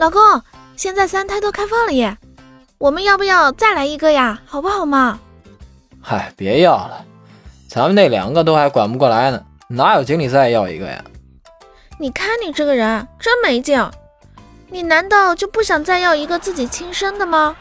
老公现在三胎都开放了耶我们要不要再来一个呀？好不好嘛？嗨别要了。咱们那两个都还管不过来呢。哪有精力再要一个呀？你看你这个人真没劲。你难道就不想再要一个自己亲生的吗？